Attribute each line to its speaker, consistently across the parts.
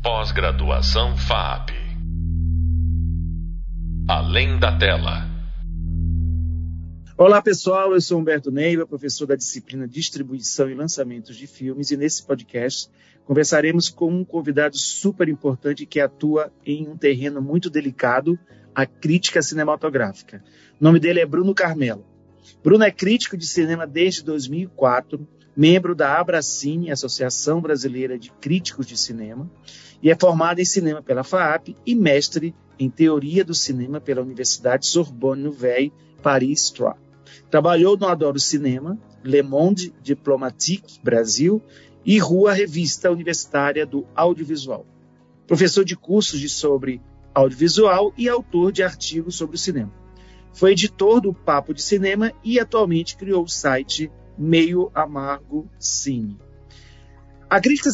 Speaker 1: Pós-graduação FAP. Além da tela.
Speaker 2: Olá pessoal, eu sou Humberto Neiva, professor da disciplina Distribuição e Lançamentos de Filmes, e nesse podcast conversaremos com um convidado super importante que atua em um terreno muito delicado, a crítica cinematográfica. O nome dele é Bruno Carmelo. Bruno é crítico de cinema desde 2004, membro da Abracine, Associação Brasileira de Críticos de Cinema, e é formado em cinema pela FAAP e mestre em teoria do cinema pela Universidade Sorbonne Nouvelle, Paris 3. Trabalhou no Adoro Cinema, Le Monde Diplomatique Brasil e Rua Revista Universitária do Audiovisual. Professor de cursos de sobre audiovisual e autor de artigos sobre o cinema. Foi editor do Papo de Cinema e atualmente criou o site Meio Amargo Cine. A crítica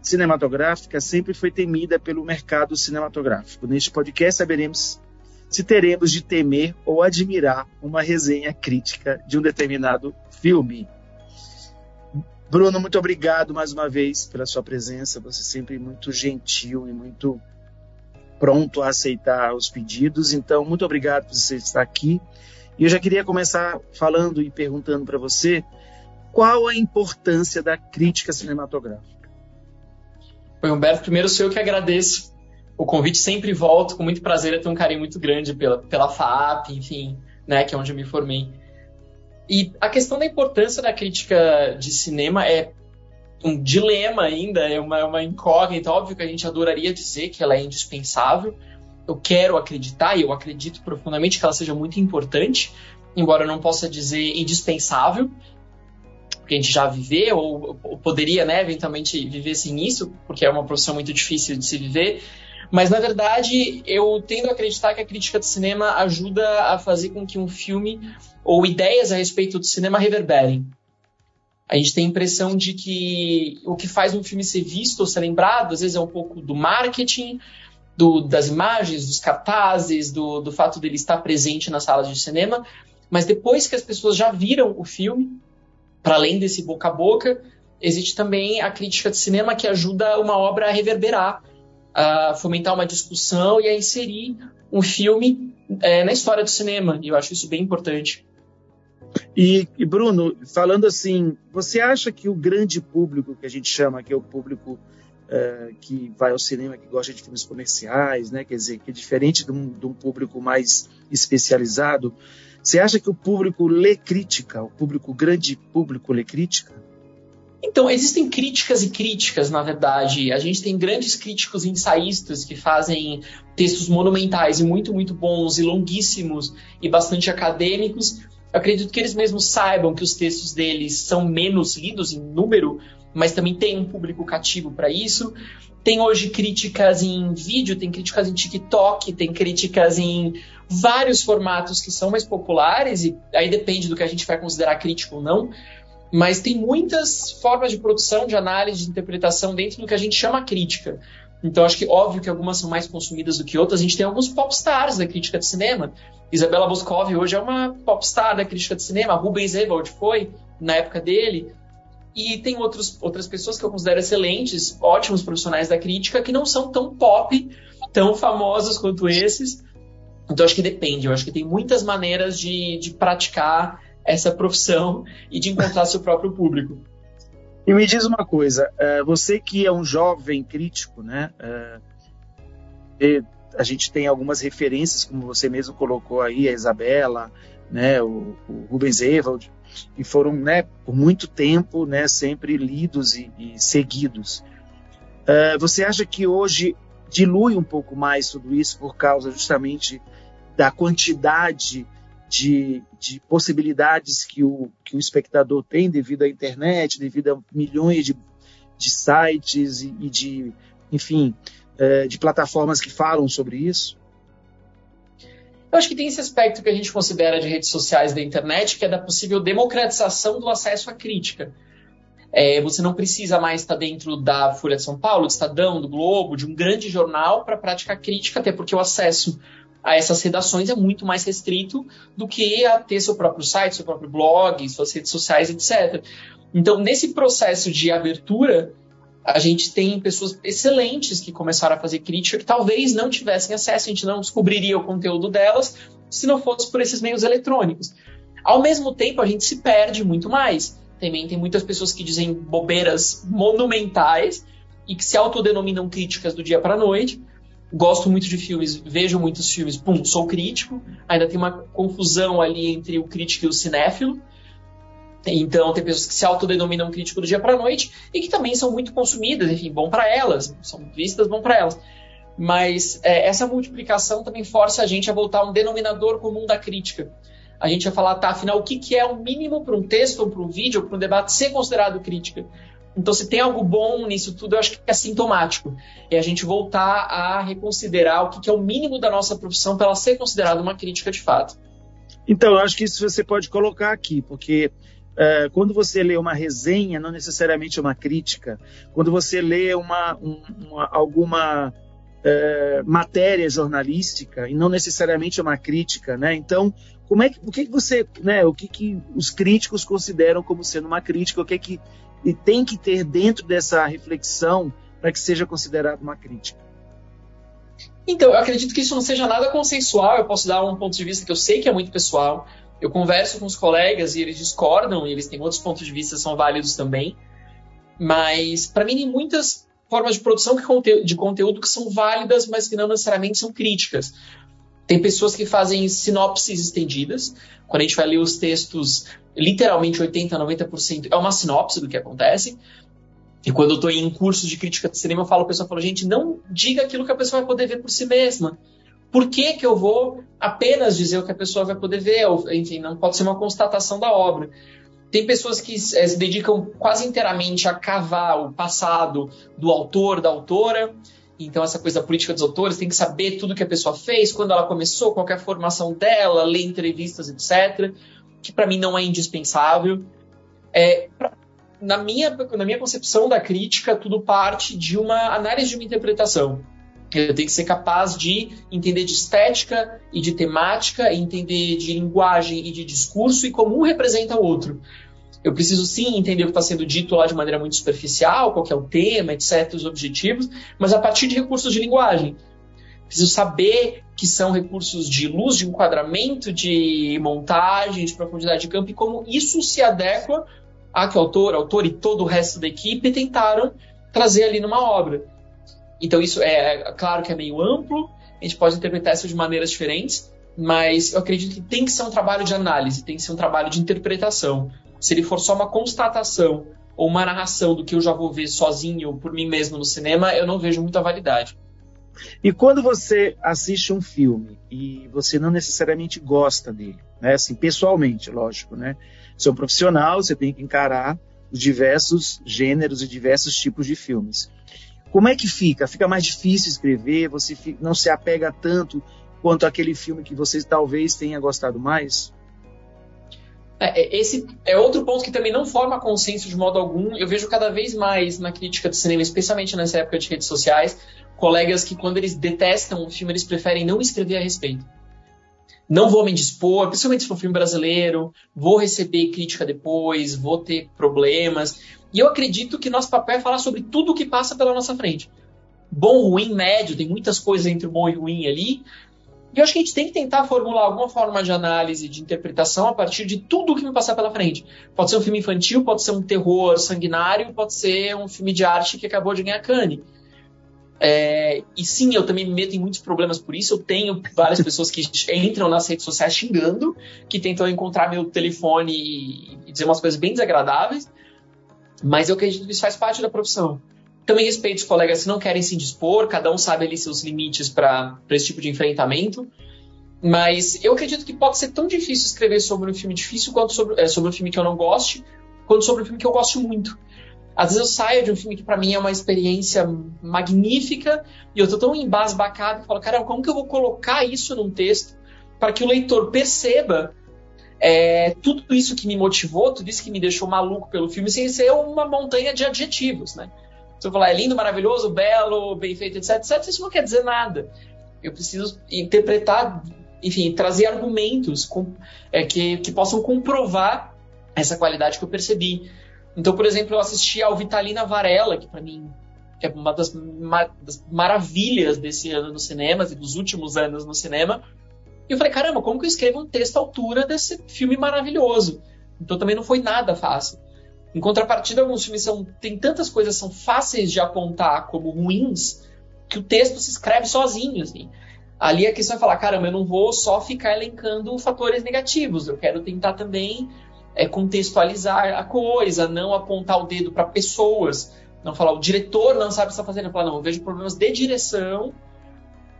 Speaker 2: cinematográfica sempre foi temida pelo mercado cinematográfico. Neste podcast saberemos se teremos de temer ou admirar uma resenha crítica de um determinado filme. Bruno, muito obrigado mais uma vez pela sua presença. Você sempre muito gentil e muito pronto a aceitar os pedidos. Então, muito obrigado por você estar aqui. E eu já queria começar falando e perguntando para você qual a importância da crítica cinematográfica?
Speaker 3: Foi, Humberto, primeiro sou eu que agradeço o convite, sempre volto com muito prazer, eu tenho um carinho muito grande pela, pela FAP, enfim, né, que é onde eu me formei. E a questão da importância da crítica de cinema é um dilema ainda, é uma, é uma incógnita. Óbvio que a gente adoraria dizer que ela é indispensável. Eu quero acreditar e eu acredito profundamente que ela seja muito importante, embora eu não possa dizer indispensável, que a gente já viveu, ou, ou poderia, né, eventualmente viver sem isso, porque é uma profissão muito difícil de se viver. Mas, na verdade, eu tendo a acreditar que a crítica de cinema ajuda a fazer com que um filme ou ideias a respeito do cinema reverberem. A gente tem a impressão de que o que faz um filme ser visto ou ser lembrado, às vezes, é um pouco do marketing, do, das imagens, dos cartazes, do, do fato dele estar presente nas salas de cinema. Mas depois que as pessoas já viram o filme, para além desse boca a boca, existe também a crítica de cinema que ajuda uma obra a reverberar, a fomentar uma discussão e a inserir um filme é, na história do cinema. E eu acho isso bem importante.
Speaker 2: E, e, Bruno, falando assim, você acha que o grande público que a gente chama, que é o público é, que vai ao cinema, que gosta de filmes comerciais, né, quer dizer, que é diferente de um, de um público mais especializado, você acha que o público lê crítica, o público, o grande público lê crítica?
Speaker 3: Então, existem críticas e críticas, na verdade. A gente tem grandes críticos ensaístas que fazem textos monumentais e muito, muito bons e longuíssimos e bastante acadêmicos. Eu acredito que eles mesmos saibam que os textos deles são menos lidos em número, mas também tem um público cativo para isso. Tem hoje críticas em vídeo, tem críticas em TikTok, tem críticas em vários formatos que são mais populares, e aí depende do que a gente vai considerar crítico ou não. Mas tem muitas formas de produção, de análise, de interpretação dentro do que a gente chama crítica. Então, acho que óbvio que algumas são mais consumidas do que outras. A gente tem alguns popstars da crítica de cinema. Isabela Boscov hoje é uma popstar da crítica de cinema. Rubens Ewald foi, na época dele. E tem outros, outras pessoas que eu considero excelentes, ótimos profissionais da crítica, que não são tão pop, tão famosos quanto esses. Então acho que depende, eu acho que tem muitas maneiras de, de praticar essa profissão e de encontrar seu próprio público.
Speaker 2: E me diz uma coisa, é, você que é um jovem crítico, né? É, a gente tem algumas referências, como você mesmo colocou aí, a Isabela, né, o, o Rubens Evald, e foram, né, por muito tempo, né, sempre lidos e, e seguidos. Uh, você acha que hoje dilui um pouco mais tudo isso por causa justamente da quantidade de, de possibilidades que o, que o espectador tem devido à internet, devido a milhões de, de sites e, e de, enfim, uh, de plataformas que falam sobre isso?
Speaker 3: Eu acho que tem esse aspecto que a gente considera de redes sociais da internet, que é da possível democratização do acesso à crítica. É, você não precisa mais estar dentro da Folha de São Paulo, do Estadão, do Globo, de um grande jornal para praticar crítica, até porque o acesso a essas redações é muito mais restrito do que a ter seu próprio site, seu próprio blog, suas redes sociais, etc. Então, nesse processo de abertura, a gente tem pessoas excelentes que começaram a fazer crítica que talvez não tivessem acesso, a gente não descobriria o conteúdo delas se não fosse por esses meios eletrônicos. Ao mesmo tempo, a gente se perde muito mais. Também tem muitas pessoas que dizem bobeiras monumentais e que se autodenominam críticas do dia para a noite. Gosto muito de filmes, vejo muitos filmes, pum, sou crítico. Ainda tem uma confusão ali entre o crítico e o cinéfilo. Então, tem pessoas que se autodenominam crítico do dia para noite e que também são muito consumidas, enfim, bom para elas, são vistas, bom para elas. Mas é, essa multiplicação também força a gente a voltar a um denominador comum da crítica. A gente vai falar, tá, afinal, o que, que é o mínimo para um texto, ou para um vídeo, ou para um debate ser considerado crítica? Então, se tem algo bom nisso tudo, eu acho que é sintomático. É a gente voltar a reconsiderar o que, é o mínimo da nossa profissão para ela ser considerada uma crítica de fato.
Speaker 2: Então, eu acho que isso você pode colocar aqui, porque é, quando você lê uma resenha, não necessariamente uma crítica, quando você lê uma, uma alguma é, matéria jornalística e não necessariamente uma crítica, né? Então, como é que, o que, que você, né? O que, que os críticos consideram como sendo uma crítica? O que que tem que ter dentro dessa reflexão para que seja considerado uma crítica?
Speaker 3: Então, eu acredito que isso não seja nada consensual. Eu posso dar um ponto de vista que eu sei que é muito pessoal eu converso com os colegas e eles discordam, e eles têm outros pontos de vista são válidos também. Mas, para mim, tem muitas formas de produção de conteúdo que são válidas, mas que não necessariamente são críticas. Tem pessoas que fazem sinopses estendidas. Quando a gente vai ler os textos, literalmente 80%, 90% é uma sinopse do que acontece. E quando eu estou em cursos de crítica de cinema, eu falo, a pessoa fala, gente, não diga aquilo que a pessoa vai poder ver por si mesma. Por que, que eu vou apenas dizer o que a pessoa vai poder ver? Ou, enfim, não pode ser uma constatação da obra. Tem pessoas que é, se dedicam quase inteiramente a cavar o passado do autor, da autora. Então, essa coisa da política dos autores tem que saber tudo que a pessoa fez, quando ela começou, qual é a formação dela, ler entrevistas, etc. Que para mim não é indispensável. É, pra, na, minha, na minha concepção da crítica, tudo parte de uma análise de uma interpretação. Eu tenho que ser capaz de entender de estética e de temática, entender de linguagem e de discurso e como um representa o outro. Eu preciso sim entender o que está sendo dito lá de maneira muito superficial, qual é o tema, etc., os objetivos, mas a partir de recursos de linguagem. Preciso saber que são recursos de luz, de enquadramento, de montagem, de profundidade de campo e como isso se adequa a que o autor, autor e todo o resto da equipe tentaram trazer ali numa obra. Então isso é claro que é meio amplo, a gente pode interpretar isso de maneiras diferentes, mas eu acredito que tem que ser um trabalho de análise, tem que ser um trabalho de interpretação. Se ele for só uma constatação ou uma narração do que eu já vou ver sozinho por mim mesmo no cinema, eu não vejo muita validade.
Speaker 2: E quando você assiste um filme e você não necessariamente gosta dele, né? Assim, pessoalmente, lógico, né? Você é um profissional, você tem que encarar os diversos gêneros e diversos tipos de filmes. Como é que fica? Fica mais difícil escrever? Você não se apega tanto quanto aquele filme que você talvez tenha gostado mais?
Speaker 3: É, é, esse é outro ponto que também não forma consenso de modo algum. Eu vejo cada vez mais na crítica de cinema, especialmente nessa época de redes sociais, colegas que quando eles detestam um filme, eles preferem não escrever a respeito. Não vou me dispor, principalmente se for um filme brasileiro, vou receber crítica depois, vou ter problemas. E eu acredito que nosso papel é falar sobre tudo o que passa pela nossa frente. Bom, ruim, médio, tem muitas coisas entre bom e ruim ali. E eu acho que a gente tem que tentar formular alguma forma de análise, de interpretação a partir de tudo o que me passar pela frente. Pode ser um filme infantil, pode ser um terror sanguinário, pode ser um filme de arte que acabou de ganhar Cannes. É, e sim, eu também me meto em muitos problemas por isso. Eu tenho várias pessoas que entram nas redes sociais xingando, que tentam encontrar meu telefone e dizer umas coisas bem desagradáveis. Mas eu acredito que isso faz parte da profissão. Também respeito os colegas que não querem se dispor, cada um sabe ali seus limites para esse tipo de enfrentamento. Mas eu acredito que pode ser tão difícil escrever sobre um filme difícil quanto sobre, é, sobre um filme que eu não goste, quanto sobre um filme que eu gosto muito. Às vezes eu saio de um filme que para mim é uma experiência magnífica e eu tô tão embasbacado que falo, cara, como que eu vou colocar isso num texto para que o leitor perceba é, tudo isso que me motivou, tudo isso que me deixou maluco pelo filme, sem ser uma montanha de adjetivos, né? Se eu falar é lindo, maravilhoso, belo, bem feito, etc, etc, isso não quer dizer nada. Eu preciso interpretar, enfim, trazer argumentos com, é, que, que possam comprovar essa qualidade que eu percebi. Então, por exemplo, eu assisti ao Vitalina Varela, que para mim é uma das, das, maravilhas desse ano nos cinemas e dos últimos anos no cinema. E eu falei, caramba, como que eu escrevo um texto à altura desse filme maravilhoso? Então também não foi nada fácil. Em contrapartida, alguns filmes são, tem tantas coisas são fáceis de apontar como ruins que o texto se escreve sozinho. Assim. Ali a questão é falar, caramba, eu não vou só ficar elencando fatores negativos, eu quero tentar também é, contextualizar a coisa, não apontar o dedo para pessoas, não falar o diretor não sabe o que está fazendo, eu falar, não, eu vejo problemas de direção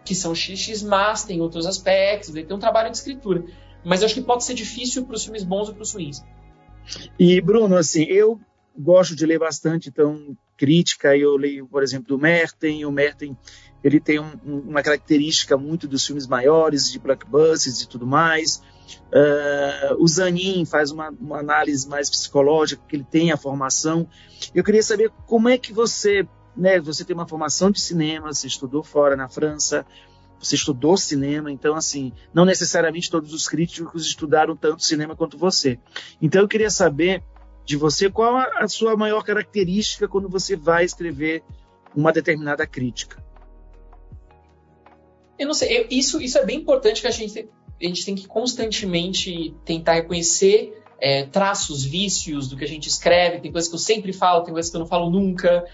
Speaker 3: que são XX, mas tem outros aspectos, tem um trabalho de escritura. Mas eu acho que pode ser difícil para os filmes bons ou para os ruins.
Speaker 2: E, Bruno, assim, eu gosto de ler bastante, então, crítica, eu leio, por exemplo, do Merten, o Merten, ele tem um, uma característica muito dos filmes maiores, de blockbusters e tudo mais, Uh, o Zanin faz uma, uma, análise mais psicológica, que ele tem a formação. Eu queria saber como é que você, né, você tem uma formação de cinema, você estudou fora na França, você estudou cinema, então assim, não necessariamente todos os críticos estudaram tanto cinema quanto você. Então eu queria saber de você qual a, sua maior característica quando você vai escrever uma determinada crítica.
Speaker 3: Eu não sei, eu, isso, isso é bem importante que a gente a gente tem que constantemente tentar reconhecer é, traços, vícios do que a gente escreve. Tem coisas que eu sempre falo, tem coisas que eu não falo nunca.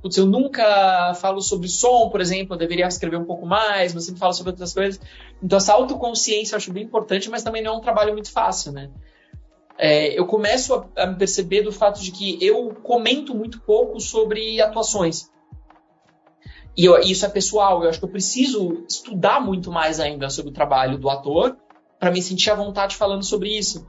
Speaker 3: Putz, eu nunca falo sobre som, por exemplo, eu deveria escrever um pouco mais, mas sempre falo sobre outras coisas. Então, essa autoconsciência eu acho bem importante, mas também não é um trabalho muito fácil, né? É, eu começo a, a me perceber do fato de que eu comento muito pouco sobre atuações. E eu, isso é pessoal, eu acho que eu preciso estudar muito mais ainda sobre o trabalho do ator para me sentir à vontade falando sobre isso.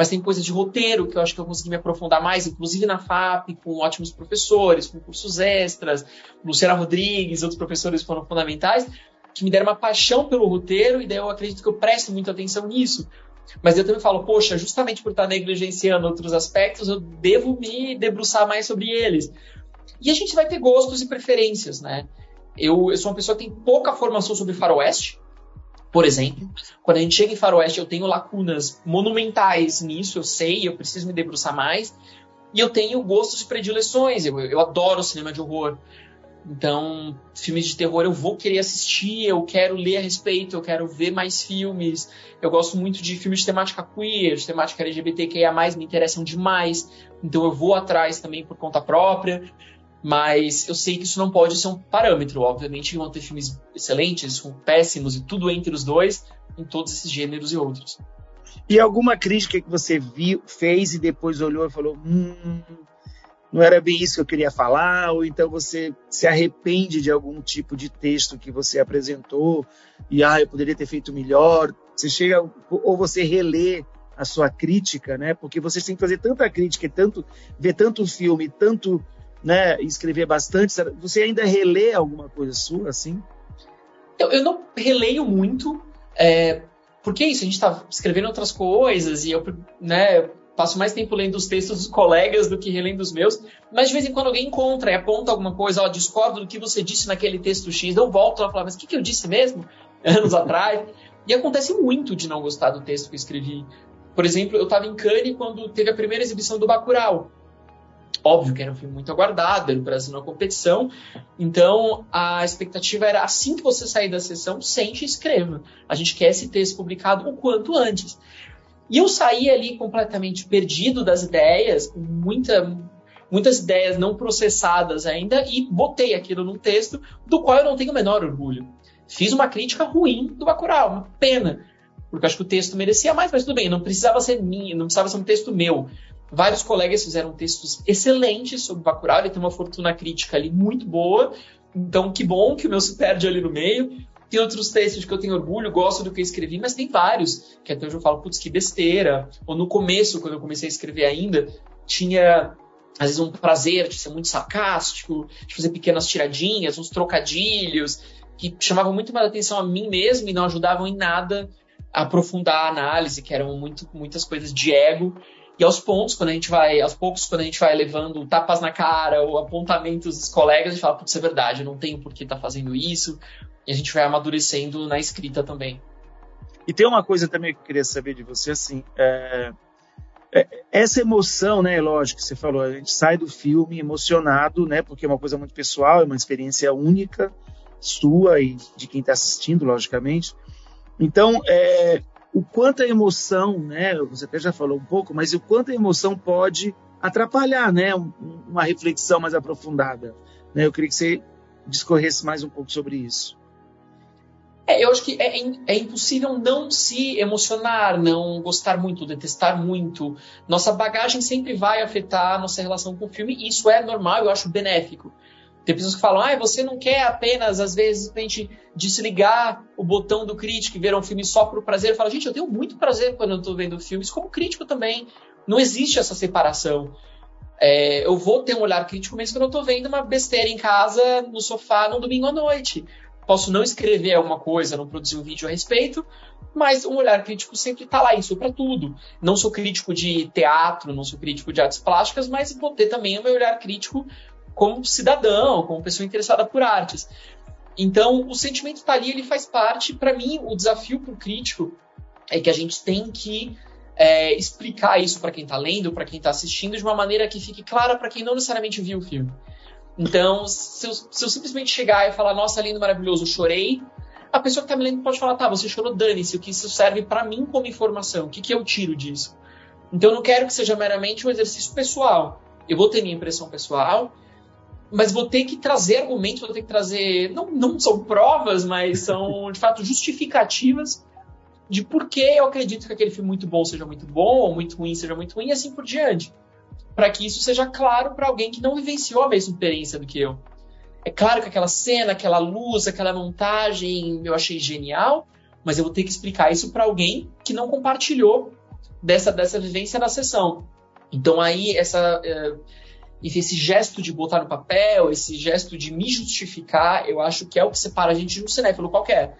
Speaker 3: Mas tem coisa de roteiro que eu acho que eu consegui me aprofundar mais, inclusive na FAP, com ótimos professores, com cursos extras, Luciana Rodrigues, outros professores foram fundamentais, que me deram uma paixão pelo roteiro, e daí eu acredito que eu presto muita atenção nisso. Mas eu também falo, poxa, justamente por estar negligenciando outros aspectos, eu devo me debruçar mais sobre eles. E a gente vai ter gostos e preferências, né? Eu, eu sou uma pessoa que tem pouca formação sobre faroeste, por exemplo. Quando a gente chega em faroeste, eu tenho lacunas monumentais nisso, eu sei, eu preciso me debruçar mais. E eu tenho gostos e predileções, eu, eu adoro cinema de horror. Então, filmes de terror eu vou querer assistir, eu quero ler a respeito, eu quero ver mais filmes. Eu gosto muito de filmes de temática queer, de temática LGBTQIA+, me interessam demais. Então eu vou atrás também por conta própria. Mas eu sei que isso não pode ser um parâmetro. Obviamente vão ter filmes excelentes, péssimos e tudo entre os dois, em todos esses gêneros e outros.
Speaker 2: E alguma crítica que você viu, fez e depois olhou e falou: hum, não era bem isso que eu queria falar? Ou então você se arrepende de algum tipo de texto que você apresentou e, ah, eu poderia ter feito melhor? Você chega, ou você relê a sua crítica, né? Porque você tem que fazer tanta crítica, tanto ver tanto filme, tanto né, escrever bastante, você ainda relê alguma coisa sua, assim?
Speaker 3: Eu, eu não releio muito, é, porque é isso, a gente está escrevendo outras coisas e eu né, passo mais tempo lendo os textos dos colegas do que relendo os meus, mas de vez em quando alguém encontra e aponta alguma coisa, ó, discordo do que você disse naquele texto X, eu volto lá e falo, mas o que, que eu disse mesmo? Anos atrás. E acontece muito de não gostar do texto que eu escrevi. Por exemplo, eu estava em Cannes quando teve a primeira exibição do Bacurau. Óbvio que era um filme muito aguardado, era o Brasil na competição. Então, a expectativa era assim que você sair da sessão, sente e escreva. A gente quer esse texto publicado o quanto antes. E eu saí ali completamente perdido das ideias, com muita, muitas ideias não processadas ainda, e botei aquilo num texto do qual eu não tenho o menor orgulho. Fiz uma crítica ruim do Bacurau, uma pena, porque acho que o texto merecia mais, mas tudo bem, não precisava ser minha, não precisava ser um texto meu. Vários colegas fizeram textos excelentes sobre Bacurau, ele tem uma fortuna crítica ali muito boa, então que bom que o meu se perde ali no meio. Tem outros textos que eu tenho orgulho, gosto do que eu escrevi, mas tem vários que até hoje eu falo, putz, que besteira. Ou no começo, quando eu comecei a escrever ainda, tinha às vezes um prazer de ser muito sarcástico, de fazer pequenas tiradinhas, uns trocadilhos, que chamavam muito mais atenção a mim mesmo e não ajudavam em nada a aprofundar a análise, que eram muito, muitas coisas de ego. E aos pontos, quando a gente vai, aos poucos, quando a gente vai levando tapas na cara ou apontamentos dos colegas, a gente fala, putz, é verdade, eu não tenho por que estar tá fazendo isso. E a gente vai amadurecendo na escrita também.
Speaker 2: E tem uma coisa também que eu queria saber de você, assim, é... é, essa emoção, né, lógico que você falou, a gente sai do filme emocionado, né, porque é uma coisa muito pessoal, é uma experiência única, sua e de quem está assistindo, logicamente. Então, é, o quanto a emoção, né, você até já falou um pouco, mas o quanto a emoção pode atrapalhar, né, uma reflexão mais aprofundada. Né? Eu queria que você discorresse mais um pouco sobre isso.
Speaker 3: É, eu acho que é, é, impossível não se emocionar, não gostar muito, detestar muito. Nossa bagagem sempre vai afetar a nossa relação com o filme, e isso é normal, eu acho benéfico. Tem pessoas que falam, ah, você não quer apenas, às vezes, a gente desligar o botão do crítico e ver um filme só por prazer. Eu falo, gente, eu tenho muito prazer quando eu estou vendo filmes, como crítico também. Não existe essa separação. É, eu vou ter um olhar crítico mesmo quando eu estou vendo uma besteira em casa, no sofá, no domingo à noite. Posso não escrever alguma coisa, não produzir um vídeo a respeito, mas um olhar crítico sempre está lá, isso para tudo. Não sou crítico de teatro, não sou crítico de artes plásticas, mas vou ter também o meu olhar crítico como cidadão, como pessoa interessada por artes. Então, o sentimento está ali, ele faz parte. Para mim, o desafio para o crítico é que a gente tem que é, explicar isso para quem está lendo, para quem está assistindo, de uma maneira que fique clara para quem não necessariamente viu o filme. Então, se eu, se eu, simplesmente chegar e falar, nossa, lindo, maravilhoso, chorei, a pessoa que está me lendo pode falar, tá, você chorou, dane-se, o que isso serve para mim como informação, o que, que eu tiro disso? Então, eu não quero que seja meramente um exercício pessoal. Eu vou ter minha impressão pessoal, mas vou ter que trazer argumentos, vou ter que trazer. Não, não são provas, mas são de fato justificativas de por que eu acredito que aquele filme muito bom seja muito bom, ou muito ruim seja muito ruim, e assim por diante. Para que isso seja claro para alguém que não vivenciou a mesma experiência do que eu. É claro que aquela cena, aquela luz, aquela montagem eu achei genial, mas eu vou ter que explicar isso para alguém que não compartilhou dessa, dessa vivência na sessão. Então aí essa. Esse gesto de botar no papel, esse gesto de me justificar, eu acho que é o que separa a gente de um cinéfilo qualquer.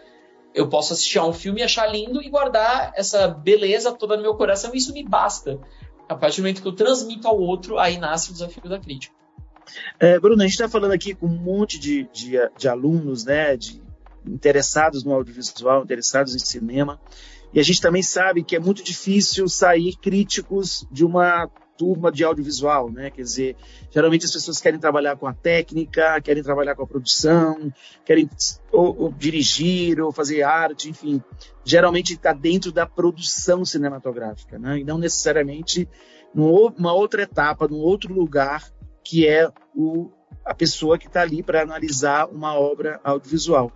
Speaker 3: Eu posso assistir a um filme e achar lindo e guardar essa beleza toda no meu coração, e isso me basta. A partir do momento que eu transmito ao outro, aí nasce o desafio da crítica.
Speaker 2: É, Bruno, a gente está falando aqui com um monte de, de, de alunos, né, de interessados no audiovisual, interessados em cinema, e a gente também sabe que é muito difícil sair críticos de uma turma de audiovisual, né? Quer dizer, geralmente as pessoas querem trabalhar com a técnica, querem trabalhar com a produção, querem ou, ou dirigir ou fazer arte, enfim. Geralmente está dentro da produção cinematográfica, né? E não necessariamente numa outra etapa, num outro lugar que é o, a pessoa que está ali para analisar uma obra audiovisual.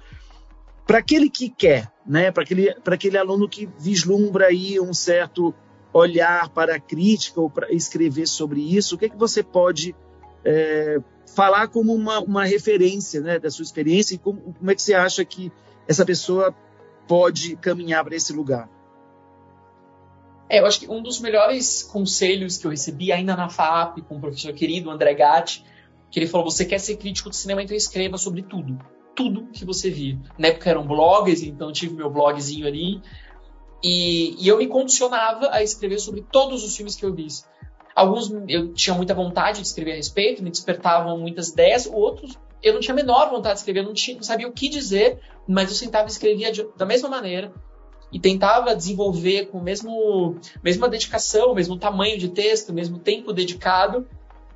Speaker 2: Para aquele que quer, né? Para aquele, aquele aluno que vislumbra aí um certo olhar para a crítica ou para escrever sobre isso, o que, é que você pode é, falar como uma, uma referência né, da sua experiência e como, como é que você acha que essa pessoa pode caminhar para esse lugar?
Speaker 3: É, eu acho que um dos melhores conselhos que eu recebi ainda na FAP com o professor querido André Gatti, que ele falou: você quer ser crítico de cinema, então escreva sobre tudo. Tudo que você vir. Na época eram blogs, então tive meu blogzinho ali. E, e, eu me condicionava a escrever sobre todos os filmes que eu vi. Alguns eu tinha muita vontade de escrever a respeito, me despertavam muitas ideias, outros eu não tinha a menor vontade de escrever, eu não, tinha, não sabia o que dizer, mas eu sentava e escrevia de, da mesma maneira e tentava desenvolver com mesmo mesma dedicação, mesmo tamanho de texto, mesmo tempo dedicado.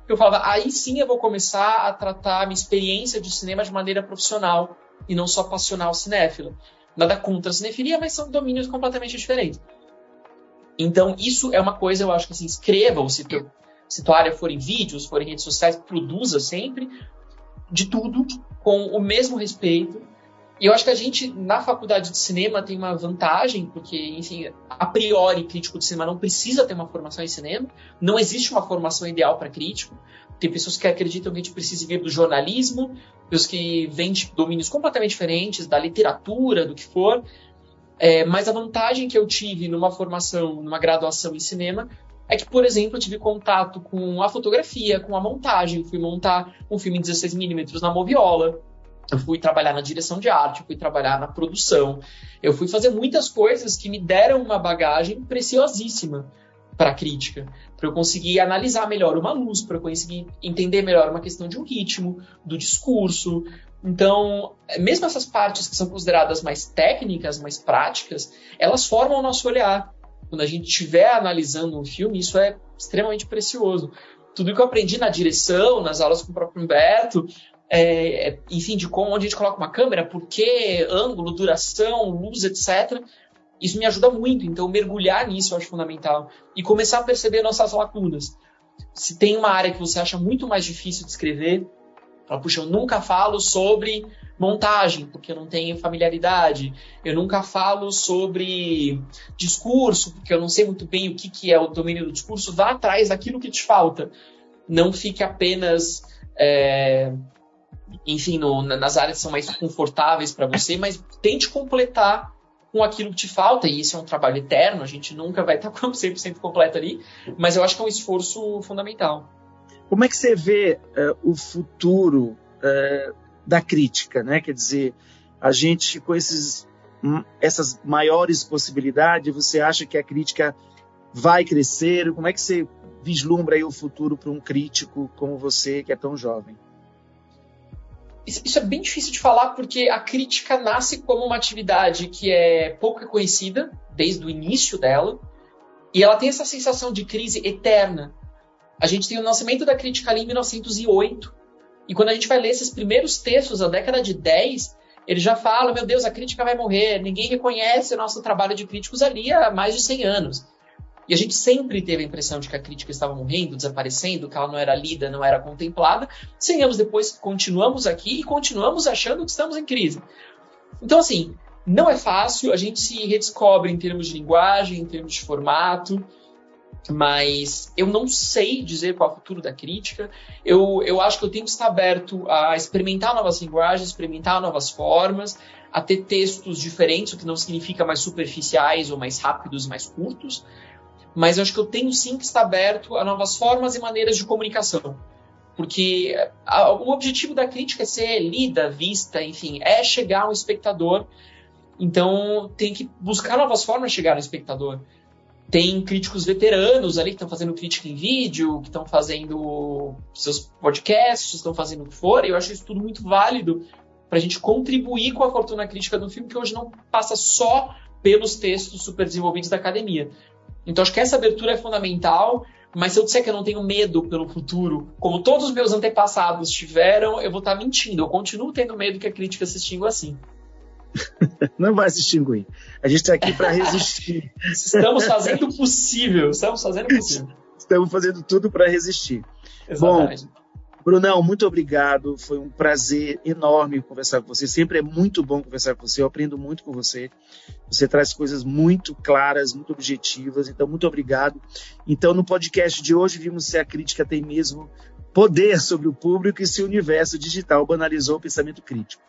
Speaker 3: Eu falava, aí sim eu vou começar a tratar a minha experiência de cinema de maneira profissional e não só passional cinéfila nada contra a cinefilia, mas são domínios completamente diferentes. Então, isso é uma coisa, eu acho que assim, escreva, ou se, teu, se tua área for em vídeos, for em redes sociais, produza sempre de tudo com o mesmo respeito. E eu acho que a gente, na faculdade de cinema, tem uma vantagem, porque, enfim, a priori, crítico de cinema não precisa ter uma formação em cinema. Não existe uma formação ideal para crítico. Tem pessoas que acreditam que a gente precisa vir do jornalismo, pessoas que vêm de domínios completamente diferentes, da literatura, do que for. É, mas a vantagem que eu tive numa formação, numa graduação em cinema, é que, por exemplo, eu tive contato com a fotografia, com a montagem. Fui montar um filme em 16mm na Moviola. Eu fui trabalhar na direção de arte, fui trabalhar na produção. Eu fui fazer muitas coisas que me deram uma bagagem preciosíssima para a crítica, para eu conseguir analisar melhor uma luz, para eu conseguir entender melhor uma questão de um ritmo, do discurso. Então, mesmo essas partes que são consideradas mais técnicas, mais práticas, elas formam o nosso olhar. quando a gente estiver analisando um filme, isso é extremamente precioso. Tudo que eu aprendi na direção, nas aulas com o próprio Humberto, é, é, enfim, de como onde a gente coloca uma câmera, por que, ângulo, duração, luz, etc. Isso me ajuda muito. Então, mergulhar nisso eu acho fundamental. E começar a perceber nossas lacunas. Se tem uma área que você acha muito mais difícil de escrever, fala, puxa, eu nunca falo sobre montagem, porque eu não tenho familiaridade. Eu nunca falo sobre discurso, porque eu não sei muito bem o que, que é o domínio do discurso. Vá atrás daquilo que te falta. Não fique apenas. É, enfim, no, nas áreas que são mais confortáveis para você, mas tente completar com aquilo que te falta, e isso é um trabalho eterno, a gente nunca vai estar com 100% completo ali, mas eu acho que é um esforço fundamental.
Speaker 2: Como é que você vê uh, o futuro uh, da crítica, né? Quer dizer, a gente com esses, essas maiores possibilidades, você acha que a crítica vai crescer? Como é que você vislumbra aí o futuro para um crítico como você, que é tão jovem?
Speaker 3: Isso é bem difícil de falar porque a crítica nasce como uma atividade que é pouco reconhecida desde o início dela e ela tem essa sensação de crise eterna. A gente tem o nascimento da crítica ali em 1908 e quando a gente vai ler esses primeiros textos da década de 10, ele já fala, meu Deus, a crítica vai morrer, ninguém reconhece o nosso trabalho de críticos ali há mais de 100 anos. E a gente sempre teve a impressão de que a crítica estava morrendo, desaparecendo, que ela não era lida, não era contemplada. Cem anos depois, continuamos aqui e continuamos achando que estamos em crise. Então, assim, não é fácil, a gente se redescobre em termos de linguagem, em termos de formato, mas eu não sei dizer qual é o futuro da crítica. Eu, eu acho que eu tenho que estar aberto a experimentar novas linguagens, experimentar novas formas, a ter textos diferentes, o que não significa mais superficiais ou mais rápidos, mais curtos, mas eu acho que eu tenho sim que estar aberto a novas formas e maneiras de comunicação. Porque a, o objetivo da crítica é ser lida, vista, enfim, é chegar ao espectador. Então tem que buscar novas formas de chegar ao espectador. Tem críticos veteranos ali que estão fazendo crítica em vídeo, que estão fazendo seus podcasts, estão fazendo o que for. E eu acho isso tudo muito válido para a gente contribuir com a fortuna crítica do filme, que hoje não passa só pelos textos super desenvolvidos da academia. Então acho que essa abertura é fundamental, mas se eu disser que eu não tenho medo pelo futuro, como todos os meus antepassados tiveram, eu vou estar mentindo. Eu continuo tendo medo que a crítica se extingua assim.
Speaker 2: Não vai se extinguir. A gente está aqui para resistir.
Speaker 3: estamos fazendo o possível. Estamos fazendo o possível.
Speaker 2: Estamos fazendo tudo para resistir. Exatamente. Bom, Brunão, muito obrigado. Foi um prazer enorme conversar com você. Sempre é muito bom conversar com você. Eu aprendo muito com você. Você traz coisas muito claras, muito objetivas. Então, muito obrigado. Então, no podcast de hoje, vimos se a crítica tem mesmo poder sobre o público e se o universo digital banalizou o pensamento crítico.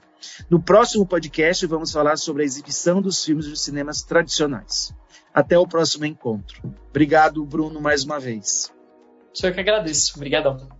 Speaker 2: No próximo podcast, vamos falar sobre a exibição dos filmes dos cinemas tradicionais. Até o próximo encontro. Obrigado, Bruno, mais uma vez.
Speaker 3: Sou eu que agradeço. Obrigadão.